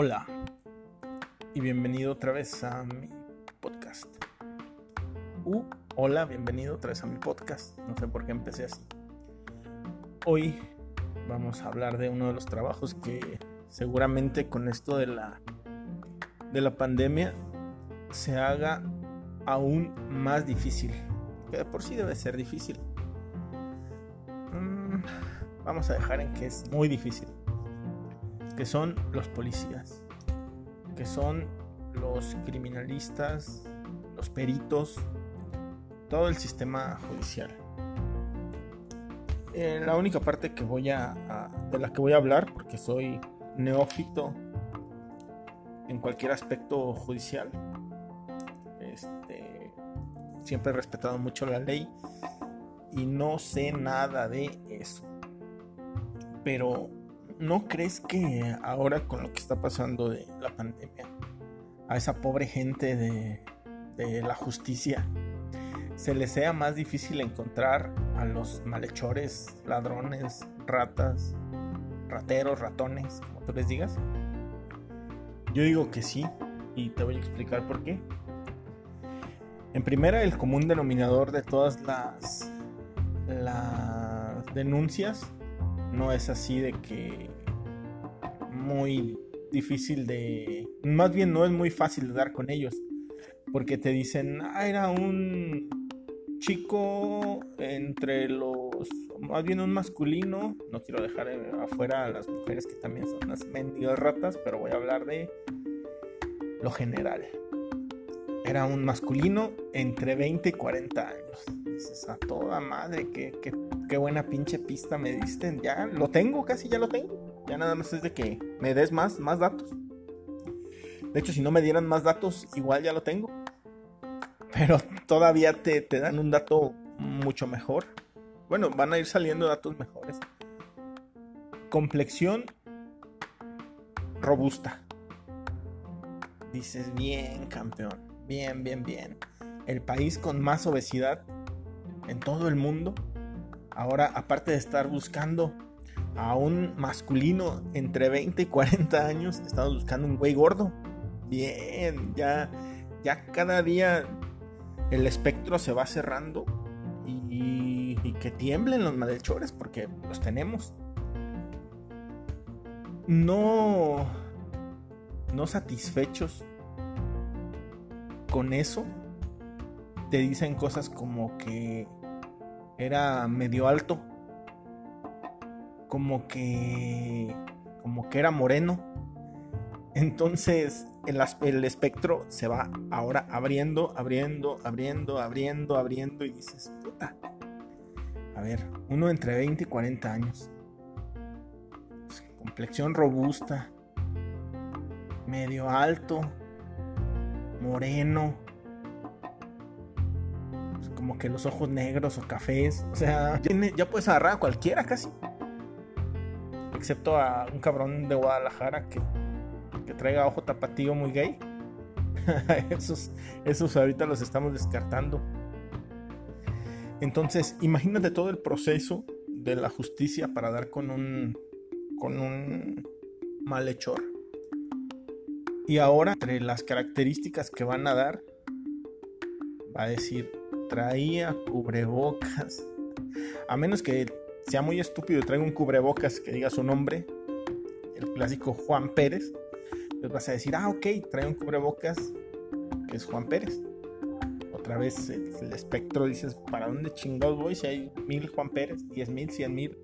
Hola y bienvenido otra vez a mi podcast. Uh, hola, bienvenido otra vez a mi podcast. No sé por qué empecé así. Hoy vamos a hablar de uno de los trabajos que seguramente con esto de la de la pandemia se haga aún más difícil. Que de por sí debe ser difícil. Mm, vamos a dejar en que es muy difícil que son los policías, que son los criminalistas, los peritos, todo el sistema judicial. Eh, la única parte que voy a, de la que voy a hablar, porque soy neófito en cualquier aspecto judicial, este, siempre he respetado mucho la ley y no sé nada de eso. Pero ¿no crees que ahora con lo que está pasando de la pandemia, a esa pobre gente de, la justicia, se les sea más difícil encontrar a los malhechores, ladrones, ratas, rateros, ratones, como tú les digas? Yo digo que sí, y te voy a explicar por qué. En primera, el común denominador de todas las, las denuncias no es así de que muy difícil de... Más bien no es muy fácil de dar con ellos. Porque te dicen, ah, era un chico entre los... Más bien un masculino. No quiero dejar afuera a las mujeres que también son unas mendigas ratas, pero voy a hablar de lo general. Era un masculino entre 20 y 40 años. Dices, a toda madre, qué, qué, qué buena pinche pista me diste. Ya lo tengo, casi ya lo tengo. Ya nada más es de que me des más, más datos. De hecho, si no me dieran más datos, igual ya lo tengo. Pero todavía te, te dan un dato mucho mejor. Bueno, van a ir saliendo datos mejores. Complexión robusta. Dices, bien, campeón. Bien, bien, bien. El país con más obesidad en todo el mundo. Ahora, aparte de estar buscando a un masculino entre 20 y 40 años, estamos buscando un güey gordo. Bien, ya, ya cada día el espectro se va cerrando y, y que tiemblen los malhechores porque los tenemos. No, no satisfechos con eso, te dicen cosas como que era medio alto, como que como que era moreno. Entonces el, el, espectro se va ahora abriendo, abriendo, abriendo, abriendo, abriendo y dices, puta. A ver, uno entre 20 y 40 años. Complexión robusta. Medio alto. Moreno. Como que los ojos negros o cafés. O sea, ya puedes agarrar a cualquiera casi excepto a un cabrón de Guadalajara que, que traiga ojo tapatío muy gay. esos, esos ahorita los estamos descartando. Entonces, imagínate todo el proceso de la justicia para dar con un con un malhechor. Y ahora, entre las características que van a dar, va a decir, traía cubrebocas. A menos que sea muy estúpido y traiga un cubrebocas que diga su nombre, el clásico Juan Pérez, les vas a decir, ah, ok, trae un cubrebocas que es Juan Pérez. Otra vez el, espectro dices, ¿para dónde chingados voy si hay mil Juan Pérez, diez mil, cien mil?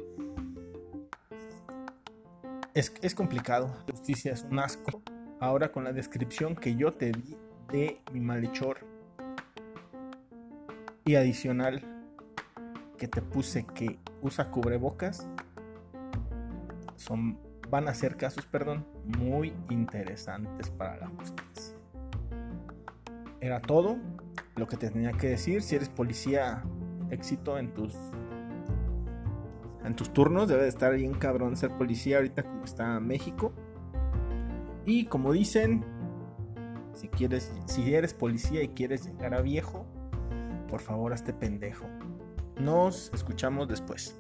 Es, es complicado, la justicia es un asco. Ahora con la descripción que yo te di de mi malhechor y adicional que te puse que usa cubrebocas son, van a ser casos, perdón, muy interesantes para la justicia. Era todo lo que te tenía que decir. Si eres policía, éxito en tus en tus turnos. Debe de estar bien cabrón ser policía ahorita como está México. Y como dicen, si quieres, si eres policía y quieres llegar a viejo, por favor hazte pendejo. Nos escuchamos después.